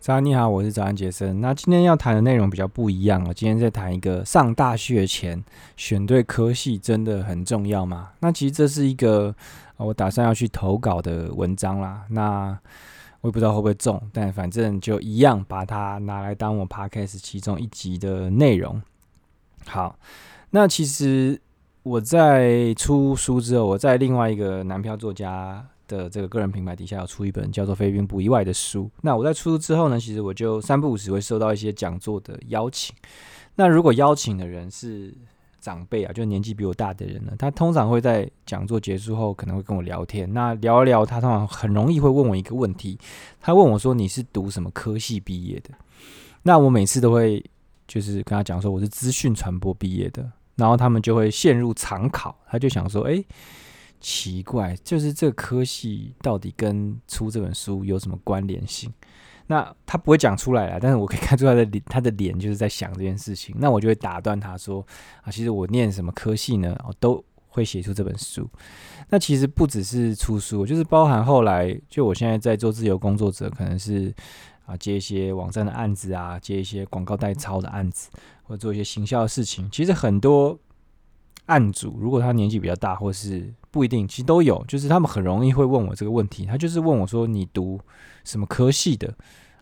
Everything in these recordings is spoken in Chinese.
早安，你好，我是早安杰森。那今天要谈的内容比较不一样哦。今天在谈一个上大学前选对科系真的很重要吗？那其实这是一个我打算要去投稿的文章啦。那我也不知道会不会中，但反正就一样把它拿来当我 podcast 其中一集的内容。好，那其实我在出书之后，我在另外一个男票作家的这个个人品牌底下有出一本叫做《飞兵不意外》的书。那我在出书之后呢，其实我就三不五时会收到一些讲座的邀请。那如果邀请的人是长辈啊，就年纪比我大的人呢，他通常会在讲座结束后可能会跟我聊天。那聊一聊，他通常很容易会问我一个问题，他问我说：“你是读什么科系毕业的？”那我每次都会就是跟他讲说我是资讯传播毕业的，然后他们就会陷入长考，他就想说：“诶。”奇怪，就是这个科系到底跟出这本书有什么关联性？那他不会讲出来啦，但是我可以看出他的，他的脸就是在想这件事情。那我就会打断他说：“啊，其实我念什么科系呢？我都会写出这本书。那其实不只是出书，就是包含后来，就我现在在做自由工作者，可能是啊接一些网站的案子啊，接一些广告代操的案子，或者做一些行销的事情。其实很多案主，如果他年纪比较大，或是不一定，其实都有，就是他们很容易会问我这个问题。他就是问我说：“你读什么科系的？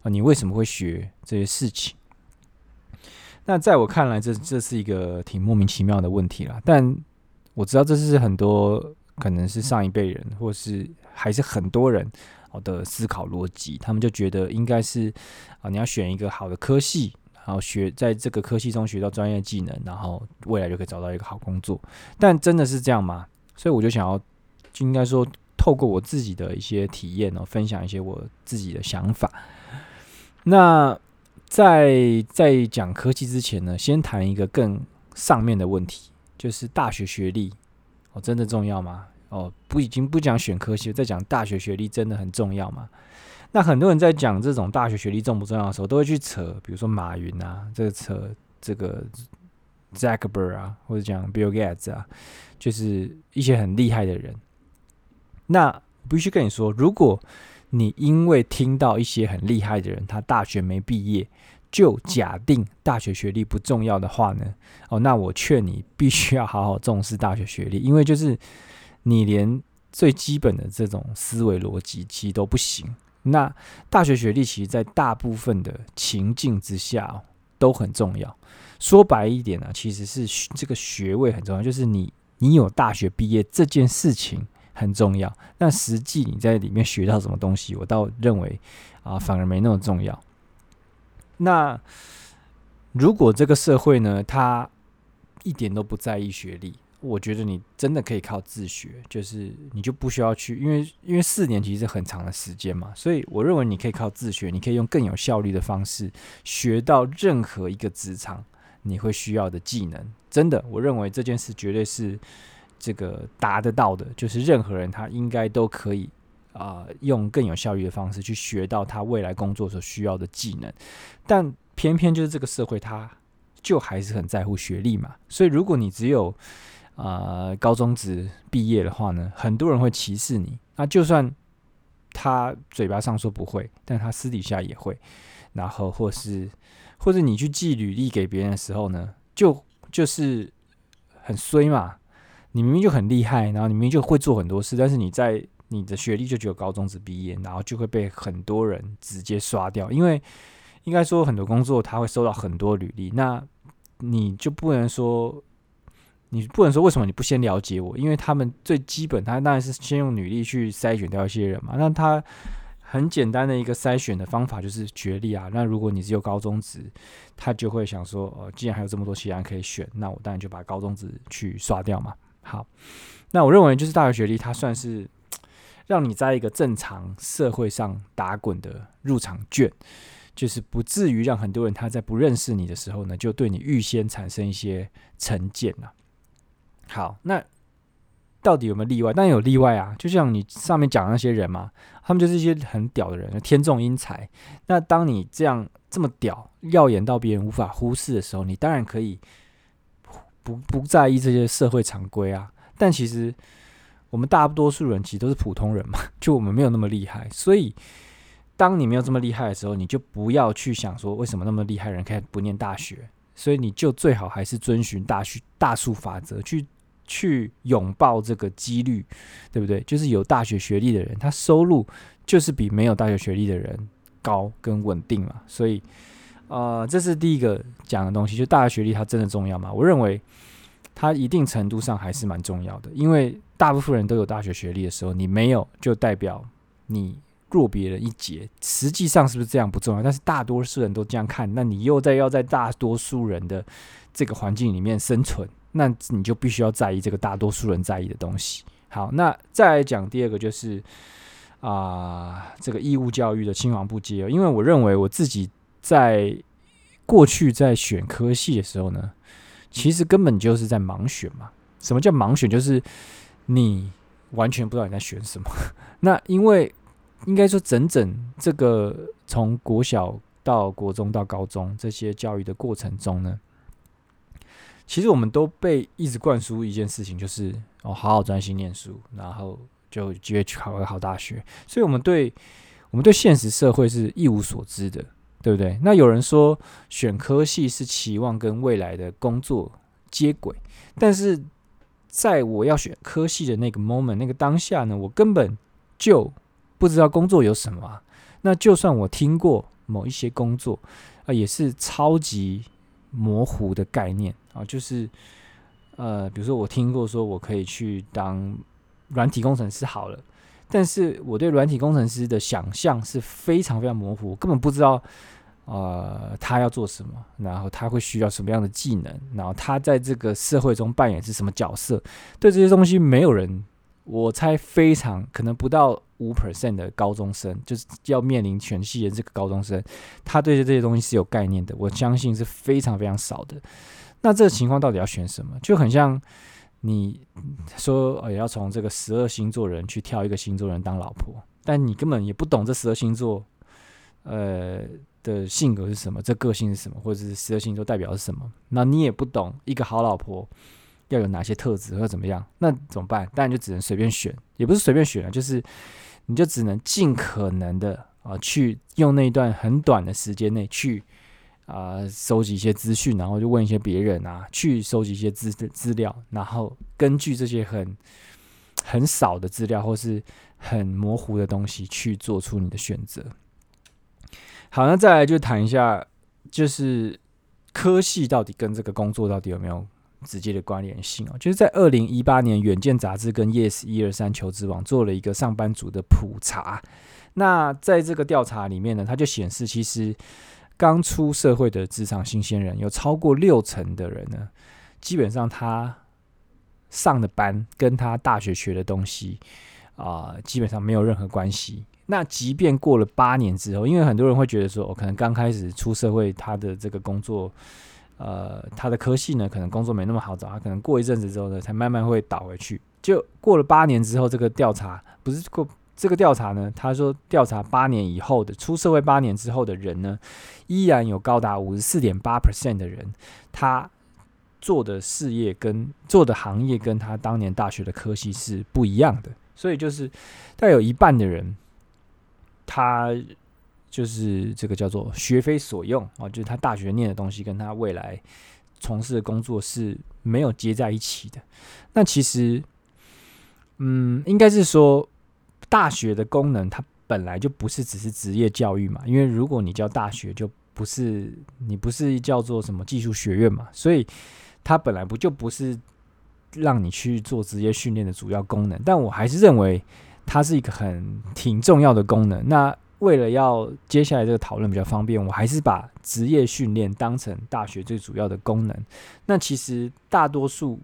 啊，你为什么会学这些事情？”那在我看来，这这是一个挺莫名其妙的问题啦。但我知道这是很多可能是上一辈人，或是还是很多人好的思考逻辑。他们就觉得应该是啊，你要选一个好的科系，然后学在这个科系中学到专业技能，然后未来就可以找到一个好工作。但真的是这样吗？所以我就想要，就应该说，透过我自己的一些体验哦，分享一些我自己的想法。那在在讲科技之前呢，先谈一个更上面的问题，就是大学学历哦，真的重要吗？哦，不，已经不讲选科系，在讲大学学历真的很重要吗？那很多人在讲这种大学学历重不重要的时候，都会去扯，比如说马云啊，这个扯这个。Zuckerberg 啊，或者讲 Bill Gates 啊，就是一些很厉害的人。那必须跟你说，如果你因为听到一些很厉害的人，他大学没毕业，就假定大学学历不重要的话呢？哦，那我劝你必须要好好重视大学学历，因为就是你连最基本的这种思维逻辑其实都不行。那大学学历其实，在大部分的情境之下，哦，都很重要。说白一点呢、其实是这个学位很重要，就是你你有大学毕业这件事情很重要。那实际你在里面学到什么东西，我倒认为啊，反而没那么重要。那如果这个社会呢，他一点都不在意学历，我觉得你真的可以靠自学，就是你就不需要去，因为因为四年其实是很长的时间嘛，所以我认为你可以靠自学，你可以用更有效率的方式学到任何一个职场。你会需要的技能，真的，我认为这件事绝对是这个达得到的，就是任何人他应该都可以啊、用更有效率的方式去学到他未来工作所需要的技能。但偏偏就是这个社会，他就还是很在乎学历嘛。所以如果你只有啊、呃、高中职毕业的话呢，很多人会歧视你。那就算他嘴巴上说不会，但他私底下也会，然后或是。或者你去寄履历给别人的时候呢，就就是很衰嘛。你明明就很厉害，然后你明明就会做很多事，但是你在你的学历就只有高中职毕业，然后就会被很多人直接刷掉。因为应该说很多工作他会收到很多履历，那你就不能说你不能说为什么你不先了解我？因为他们最基本，他当然是先用履历去筛选掉一些人嘛。那他。很简单的一个筛选的方法就是学历啊。那如果你只有高中职，他就会想说，呃，既然还有这么多其他人可以选，那我当然就把高中职去刷掉嘛。好，那我认为就是大学学历，它算是让你在一个正常社会上打滚的入场券，就是不至于让很多人他在不认识你的时候呢，就对你预先产生一些成见啊。好，那。到底有没有例外？当然有例外啊，就像你上面讲的那些人嘛，他们就是一些很屌的人，天纵英才。那当你这样这么屌、耀眼到别人无法忽视的时候，你当然可以不不在意这些社会常规啊。但其实我们大多数人其实都是普通人嘛，就我们没有那么厉害，所以当你没有这么厉害的时候，你就不要去想说为什么那么厉害人可以不念大学，所以你就最好还是遵循大数大数法则去去拥抱这个几率，对不对？就是有大学学历的人，他收入就是比没有大学学历的人高跟稳定嘛。所以，呃，这是第一个讲的东西，就大学学历它真的重要吗？我认为它一定程度上还是蛮重要的，因为大部分人都有大学学历的时候，你没有就代表你弱别人一截。实际上是不是这样不重要，但是大多数人都这样看，那你又在要在大多数人的这个环境里面生存。那你就必须要在意这个大多数人在意的东西。好，那再来讲第二个就是啊、这个义务教育的青黄不接。因为我认为我自己在过去在选科系的时候呢，其实根本就是在盲选嘛。什么叫盲选？就是你完全不知道你在选什么。那因为应该说整整这个从国小到国中到高中这些教育的过程中呢。其实我们都被一直灌输一件事情，就是哦，好好专心念书，然后就有机会去考个好大学。所以，我们对我们对现实社会是一无所知的，对不对？那有人说选科系是期望跟未来的工作接轨，但是在我要选科系的那个 moment，那个当下呢，我根本就不知道工作有什么。那就算我听过某一些工作啊，也是超级模糊的概念。啊，就是，呃，比如说我听过说我可以去当软体工程师好了，但是我对软体工程师的想象是非常非常模糊，根本不知道，呃，他要做什么，然后他会需要什么样的技能，然后他在这个社会中扮演是什么角色，对这些东西没有人，我猜非常可能不到五 percent 的高中生，就是要面临全系的这个高中生，他对这些东西是有概念的，我相信是非常非常少的。那这个情况到底要选什么？就很像你说，呃，要从这个十二星座人去挑一个星座人当老婆，但你根本也不懂这十二星座，呃的性格是什么，这个性是什么，或者是十二星座代表是什么？那你也不懂一个好老婆要有哪些特质或怎么样？那怎么办？当然就只能随便选，也不是随便选啊，就是你就只能尽可能的啊，去用那一段很短的时间内去。啊，收集一些资讯，然后就问一些别人啊，去收集一些资资料，然后根据这些很很少的资料或是很模糊的东西去做出你的选择。好，那再来就谈一下，就是科系到底跟这个工作到底有没有直接的关联性哦？就是在二零一八年，《远见》杂志跟 Yes 一二三求职网做了一个上班族的普查。那在这个调查里面呢，它就显示其实。刚出社会的职场新鲜人，有超过六成的人呢，基本上他上的班跟他大学学的东西啊、基本上没有任何关系。那即便过了八年之后，因为很多人会觉得说，我、可能刚开始出社会，他的这个工作，呃，他的科系呢，可能工作没那么好找，他可能过一阵子之后呢，才慢慢会倒回去。就过了八年之后，这个调查不是过。这个调查呢，他说调查八年以后的出社会八年之后的人呢，依然有高达五十四点八 percent 的人，他做的事业跟做的行业跟他当年大学的科系是不一样的，所以就是大概有一半的人，他就是这个叫做学非所用啊，就是他大学念的东西跟他未来从事的工作是没有接在一起的。那其实，嗯，应该是说。大学的功能，它本来就不是只是职业教育嘛，因为如果你叫大学，就不是你不是叫做什么技术学院嘛，所以它本来不就不是让你去做职业训练的主要功能。但我还是认为它是一个很挺重要的功能。那为了要接下来这个讨论比较方便，我还是把职业训练当成大学最主要的功能。那其实大多数。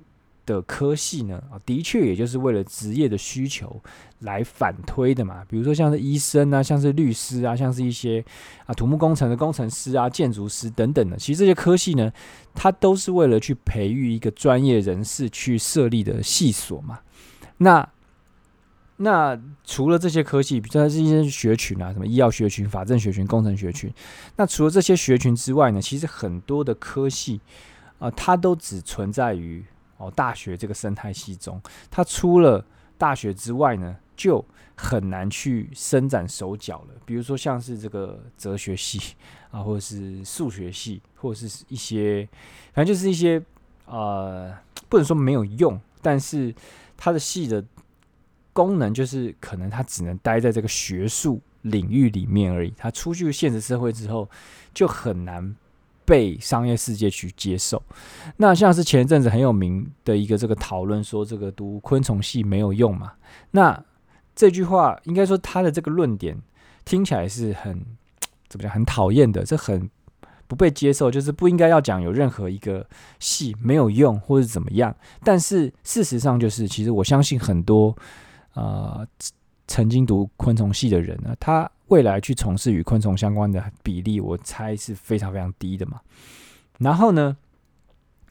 的科系呢，啊，的确也就是为了职业的需求来反推的嘛。比如说像是医生啊，像是律师啊，像是一些啊土木工程的工程师啊、建筑师等等的。其实这些科系呢，它都是为了去培育一个专业人士去设立的系所嘛。那那除了这些科系，比如说这些学群啊，什么医药学群、法政学群、工程学群，那除了这些学群之外呢，其实很多的科系啊，它都只存在于。哦，大学这个生态系中，它除了大学之外呢，就很难去伸展手脚了。比如说像是这个哲学系啊，或者是数学系，或者是一些，反正就是一些呃，不能说没有用，但是它的系的功能就是可能他只能待在这个学术领域里面而已。他出去现实社会之后，就很难。被商业世界去接受，那像是前一阵子很有名的一个这个讨论，说这个读昆虫系没有用嘛？那这句话应该说他的这个论点听起来是很怎么讲？很讨厌的，这很不被接受，就是不应该要讲有任何一个系没有用或者怎么样。但是事实上就是，其实我相信很多、呃、曾经读昆虫系的人呢，他。未来去从事与昆虫相关的比例，我猜是非常非常低的嘛。然后呢，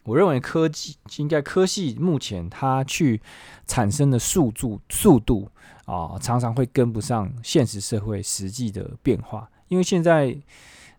我认为科技应该科系目前它去产生的速度速度啊，常常会跟不上现实社会实际的变化，因为现在。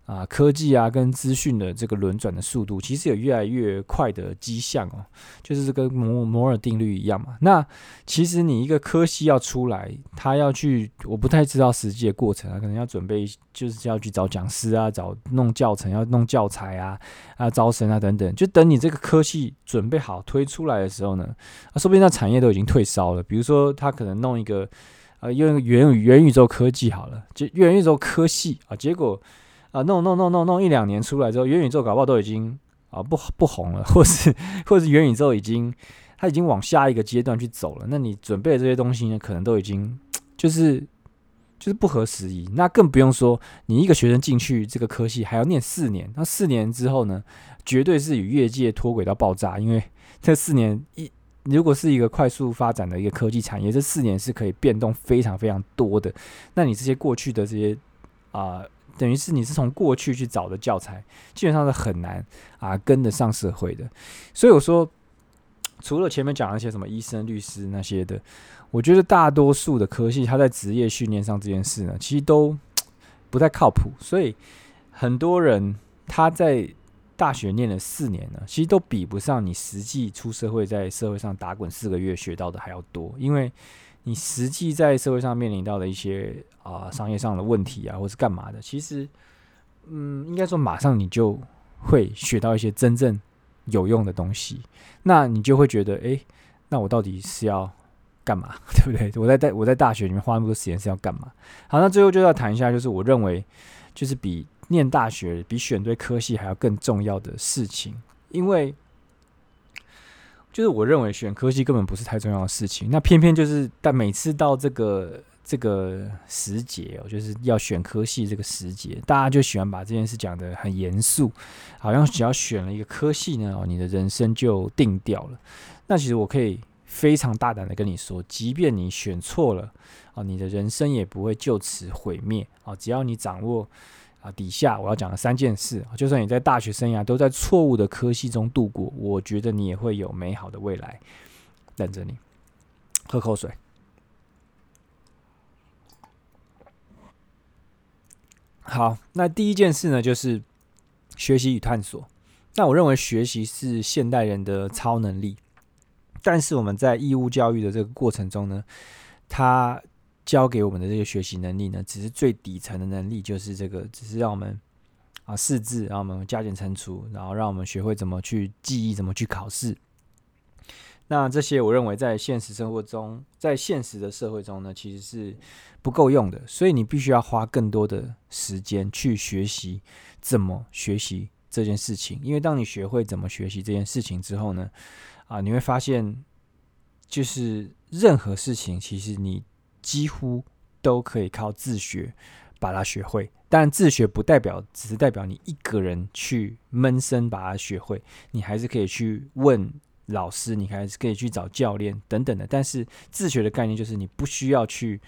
啊，科技啊，跟资讯的这个轮转的速度，其实有越来越快的迹象哦，就是这个摩摩尔定律一样嘛。那其实你一个科系要出来，他要去，我不太知道实际的过程啊，可能要准备，就是要去找讲师啊，找弄教程，要弄教材啊，啊，招生啊等等。就等你这个科系准备好推出来的时候呢，啊，说不定那产业都已经退烧了。比如说，他可能弄一个，呃，用元元宇宙科技好了，就元宇宙科系啊，结果。啊，弄弄弄弄弄一两年出来之后，元宇宙搞不好都已经啊不不红了，或是或是元宇宙已经它已经往下一个阶段去走了。那你准备的这些东西呢，可能都已经就是就是不合时宜。那更不用说你一个学生进去这个科系还要念四年，那四年之后呢，绝对是与业界脱轨到爆炸。因为 这四年一如果是一个快速发展的一个科技产业，这四年是可以变动非常非常多的。那你这些过去的这些啊。等于是你是从过去去找的教材，基本上是很难啊跟得上社会的。所以我说，除了前面讲那些什么医生、律师那些的，我觉得大多数的科系，它在职业训练上这件事呢，其实都 不太靠谱。所以很多人他在大学念了四年呢，其实都比不上你实际出社会在社会上打滚四个月学到的还要多，因为。你实际在社会上面临到的一些啊、商业上的问题啊，或是干嘛的，其实，嗯，应该说马上你就会学到一些真正有用的东西，那你就会觉得，诶，那我到底是要干嘛，对不对？我在大我在大学里面花那么多时间是要干嘛？好，那最后就要谈一下，就是我认为，就是比念大学比选对科系还要更重要的事情，因为。就是我认为选科系根本不是太重要的事情，那偏偏就是但每次到这个这个时节哦，就是要选科系这个时节，大家就喜欢把这件事讲得很严肃，好像只要选了一个科系呢，哦，你的人生就定掉了。那其实我可以非常大胆的跟你说，即便你选错了啊，你的人生也不会就此毁灭啊，只要你掌握。啊，底下我要讲的三件事，就算你在大学生涯都在错误的科系中度过，我觉得你也会有美好的未来等着你。喝口水。好，那第一件事呢，就是学习与探索。那我认为学习是现代人的超能力，但是我们在义务教育的这个过程中呢，它。教给我们的这个学习能力呢，只是最底层的能力，就是这个，只是让我们啊识字，让我们加减乘除，然后让我们学会怎么去记忆，怎么去考试。那这些我认为在现实生活中，在现实的社会中呢，其实是不够用的。所以你必须要花更多的时间去学习怎么学习这件事情。因为当你学会怎么学习这件事情之后呢，啊，你会发现，就是任何事情，其实你。几乎都可以靠自学把它学会，但自学不代表只是代表你一个人去闷声把它学会，你还是可以去问老师，你还是可以去找教练等等的。但是自学的概念就是你不需要去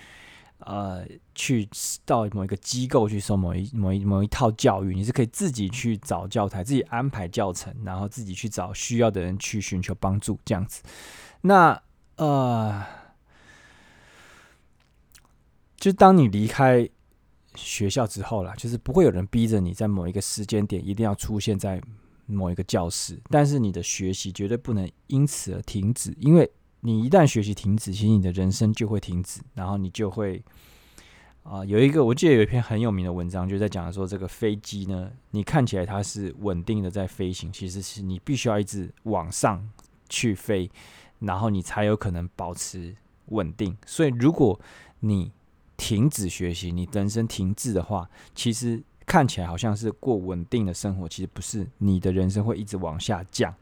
呃去到某一个机构去受某一某一某一套教育，你是可以自己去找教材，自己安排教程，然后自己去找需要的人去寻求帮助，这样子。那呃。就当你离开学校之后啦，就是不会有人逼着你在某一个时间点一定要出现在某一个教室，但是你的学习绝对不能因此而停止，因为你一旦学习停止，其实你的人生就会停止，然后你就会啊、有一个我记得有一篇很有名的文章，就在讲说这个飞机呢，你看起来它是稳定的在飞行，其实是你必须要一直往上去飞，然后你才有可能保持稳定。所以如果你停止学习，你人生停滞的话，其实看起来好像是过稳定的生活，其实不是。你的人生会一直往下降，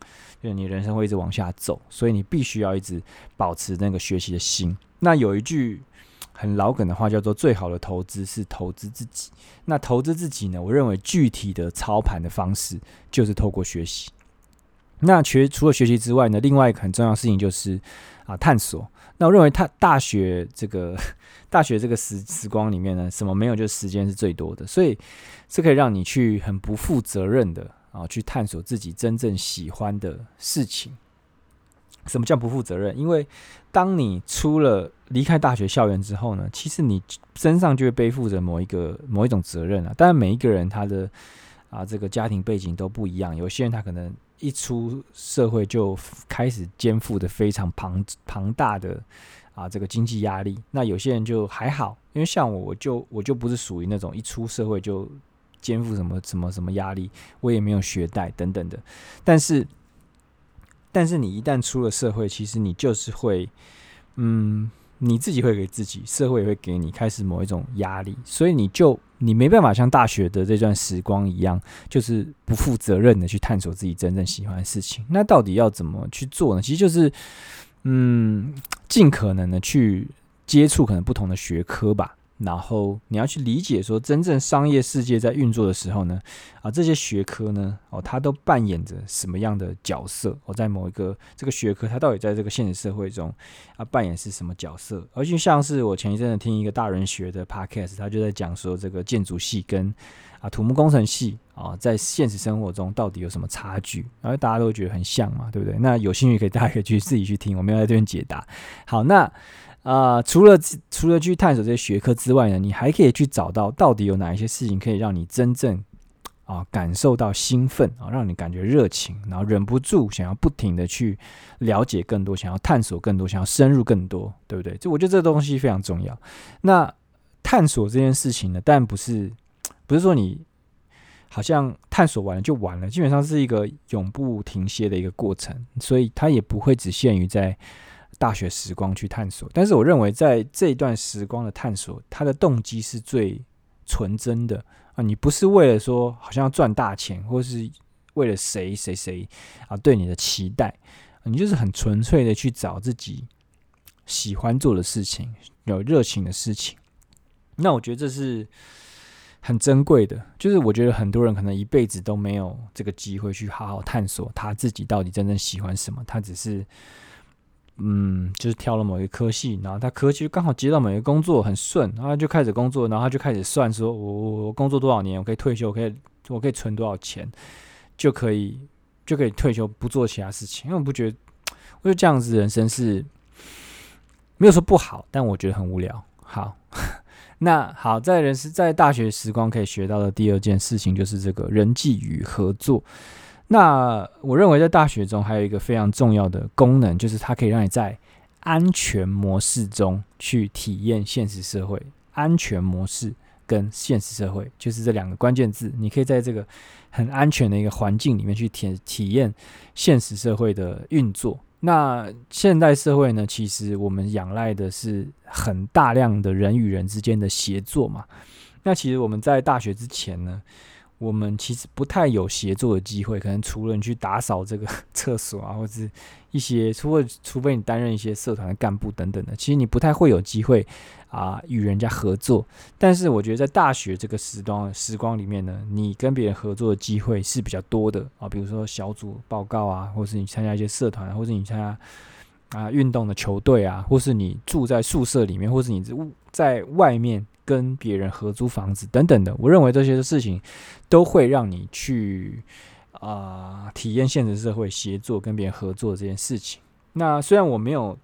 就是你人生会一直往下走，所以你必须要一直保持那个学习的心。那有一句很老梗的话叫做“最好的投资是投资自己”。那投资自己呢？我认为具体的操盘的方式就是透过学习。那学除了学习之外呢，另外一个很重要的事情就是啊探索。那我认为，他大学这个 大学这个时时光里面呢，什么没有，就是时间是最多的，所以是可以让你去很不负责任的啊，去探索自己真正喜欢的事情。什么叫不负责任？因为当你出了离开大学校园之后呢，其实你身上就会背负着某一个某一种责任啊。当然，每一个人他的啊这个家庭背景都不一样，有些人他可能。一出社会就开始肩负的非常庞庞大的啊这个经济压力，那有些人就还好，因为像我，我就我就不是属于那种一出社会就肩负什么什么什么压力，我也没有学贷等等的。但是，但是你一旦出了社会，其实你就是会，嗯。你自己会给自己，社会也会给你开始某一种压力，所以你就你没办法像大学的这段时光一样，就是不负责任的去探索自己真正喜欢的事情。那到底要怎么去做呢？其实就是，嗯，尽可能的去接触可能不同的学科吧。然后你要去理解说，真正商业世界在运作的时候呢，啊，这些学科呢，哦，它都扮演着什么样的角色？哦，在某一个这个学科，它到底在这个现实社会中啊，扮演是什么角色？而就像是我前一阵子听一个大人学的 podcast，他就在讲说，这个建筑系跟啊土木工程系啊，在现实生活中到底有什么差距？然后大家都觉得很像嘛，对不对？那有兴趣可以大家可以去自己去听，我没有在这边解答。好，那。啊、除了除了去探索这些学科之外呢，你还可以去找到到底有哪一些事情可以让你真正啊、感受到兴奋啊、让你感觉热情，然后忍不住想要不停的去了解更多，想要探索更多，想要深入更多，对不对？就我觉得这个东西非常重要。那探索这件事情呢，但不是不是说你好像探索完了就完了，基本上是一个永不停歇的一个过程，所以它也不会只限于在。大学时光去探索，但是我认为在这一段时光的探索，它的动机是最纯真的啊！你不是为了说好像要赚大钱，或是为了谁谁谁啊对你的期待，你就是很纯粹的去找自己喜欢做的事情，有热情的事情。那我觉得这是很珍贵的，就是我觉得很多人可能一辈子都没有这个机会去好好探索他自己到底真正喜欢什么，他只是。嗯，就是挑了某一科系，然后他科系就刚好接到某一个工作很顺，然后就开始工作，然后他就开始算说，我我工作多少年，我可以退休，我可以我可以存多少钱，就可以就可以退休，不做其他事情。因为我不觉得，我觉得这样子人生是没有说不好，但我觉得很无聊。好，那好，在人生在大学时光可以学到的第二件事情就是这个人际与合作。那我认为在大学中还有一个非常重要的功能，就是它可以让你在安全模式中去体验现实社会。安全模式跟现实社会就是这两个关键字，你可以在这个很安全的一个环境里面去体体验现实社会的运作。那现代社会呢，其实我们仰赖的是很大量的人与人之间的协作嘛。那其实我们在大学之前呢，我们其实不太有协作的机会，可能除了你去打扫这个 厕所啊，或者是一些，除了除非你担任一些社团的干部等等的，其实你不太会有机会啊与人家合作。但是我觉得在大学这个时光时光里面呢，你跟别人合作的机会是比较多的啊，比如说小组报告啊，或是你参加一些社团，或是你参加啊运动的球队啊，或是你住在宿舍里面，或是你在外面。跟别人合租房子等等的，我认为这些事情都会让你去啊、体验现实社会协作、跟别人合作这件事情。那虽然我没有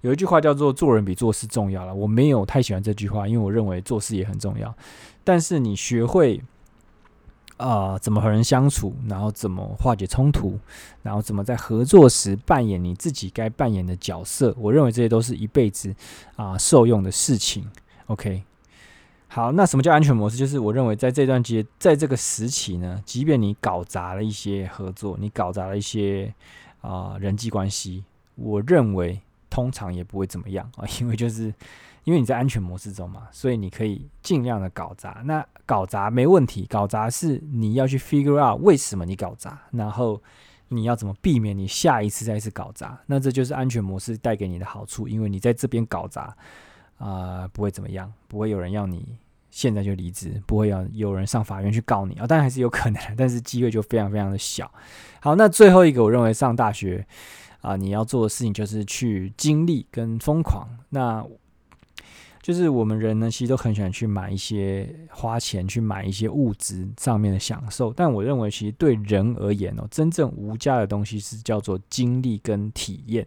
有一句话叫做“做人比做事重要”了，我没有太喜欢这句话，因为我认为做事也很重要。但是你学会啊、怎么和人相处，然后怎么化解冲突，然后怎么在合作时扮演你自己该扮演的角色。我认为这些都是一辈子啊、受用的事情。OK，好，那什么叫安全模式？就是我认为在这段阶，在这个时期呢，即便你搞砸了一些合作，你搞砸了一些啊、呃、人际关系，我认为通常也不会怎么样啊，因为就是。因为你在安全模式中嘛，所以你可以尽量的搞砸。那搞砸没问题，搞砸是你要去 figure out 为什么你搞砸，然后你要怎么避免你下一次再次搞砸。那这就是安全模式带给你的好处，因为你在这边搞砸啊、不会怎么样，不会有人要你现在就离职，不会要有人上法院去告你啊、哦。当然还是有可能，但是机会就非常非常的小。好，那最后一个，我认为上大学啊、你要做的事情就是去经历跟疯狂。那就是我们人呢，其实都很喜欢去买一些花钱去买一些物质上面的享受，但我认为其实对人而言哦，真正无价的东西是叫做经历跟体验，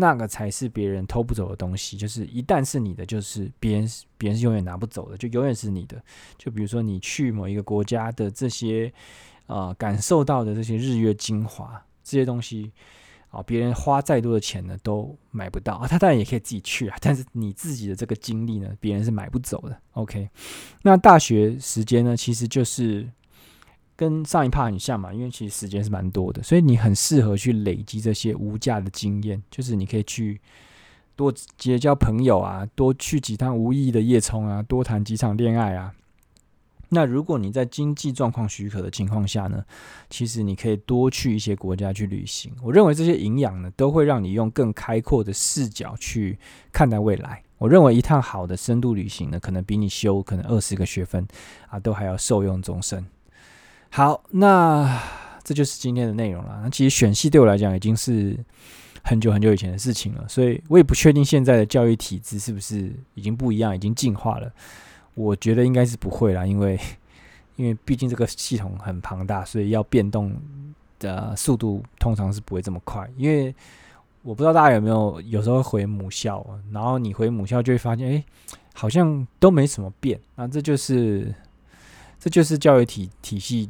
那个才是别人偷不走的东西。就是一旦是你的，就是别人别人是永远拿不走的，就永远是你的。就比如说你去某一个国家的这些呃感受到的这些日月精华这些东西。啊，别人花再多的钱呢，都买不到啊。他当然也可以自己去啊，但是你自己的这个经历呢，别人是买不走的。OK，那大学时间呢，其实就是跟上一趴很像嘛，因为其实时间是蛮多的，所以你很适合去累积这些无价的经验，就是你可以去多结交朋友啊，多去几趟无意义的夜冲啊，多谈几场恋爱啊。那如果你在经济状况许可的情况下呢，其实你可以多去一些国家去旅行。我认为这些营养呢，都会让你用更开阔的视角去看待未来。我认为一趟好的深度旅行呢，可能比你修可能二十个学分啊，都还要受用终身。好，那这就是今天的内容了。那其实选系对我来讲已经是很久很久以前的事情了，所以我也不确定现在的教育体制是不是已经不一样，已经进化了。我觉得应该是不会啦，因为 因为毕竟这个系统很庞大，所以要变动的速度通常是不会这么快。因为我不知道大家有没有有时候回母校，然后你回母校就会发现，哎，好像都没什么变。那这就是这就是教育体体系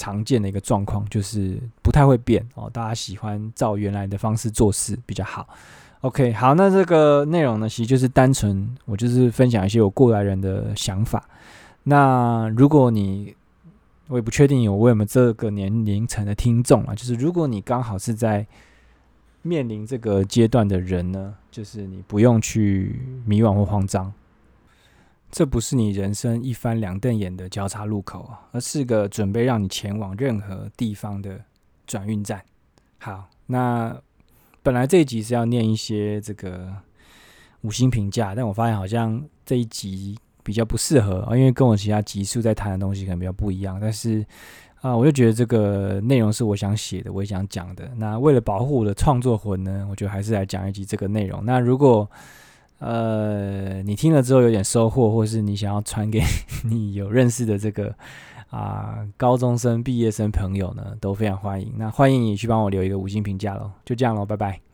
常见的一个状况，就是不太会变哦。大家喜欢照原来的方式做事比较好。OK，好，那这个内容呢，其实就是单纯我就是分享一些我过来人的想法。那如果你，我也不确定有我有没有这个年龄层的听众啊，就是如果你刚好是在面临这个阶段的人呢，就是你不用去迷惘或慌张，这不是你人生一翻两瞪眼的交叉路口，而是个准备让你前往任何地方的转运站。好，那。本来这一集是要念一些这个五星评价，但我发现好像这一集比较不适合啊，因为跟我其他集数在谈的东西可能比较不一样。但是啊，我就觉得这个内容是我想写的，我也想讲的。那为了保护我的创作魂呢，我觉得还是来讲一集这个内容。那如果呃你听了之后有点收获，或是你想要传给 你有认识的这个。啊，高中生、毕业生朋友呢，都非常欢迎。那欢迎你去帮我留一个五星评价喽，就这样喽，拜拜。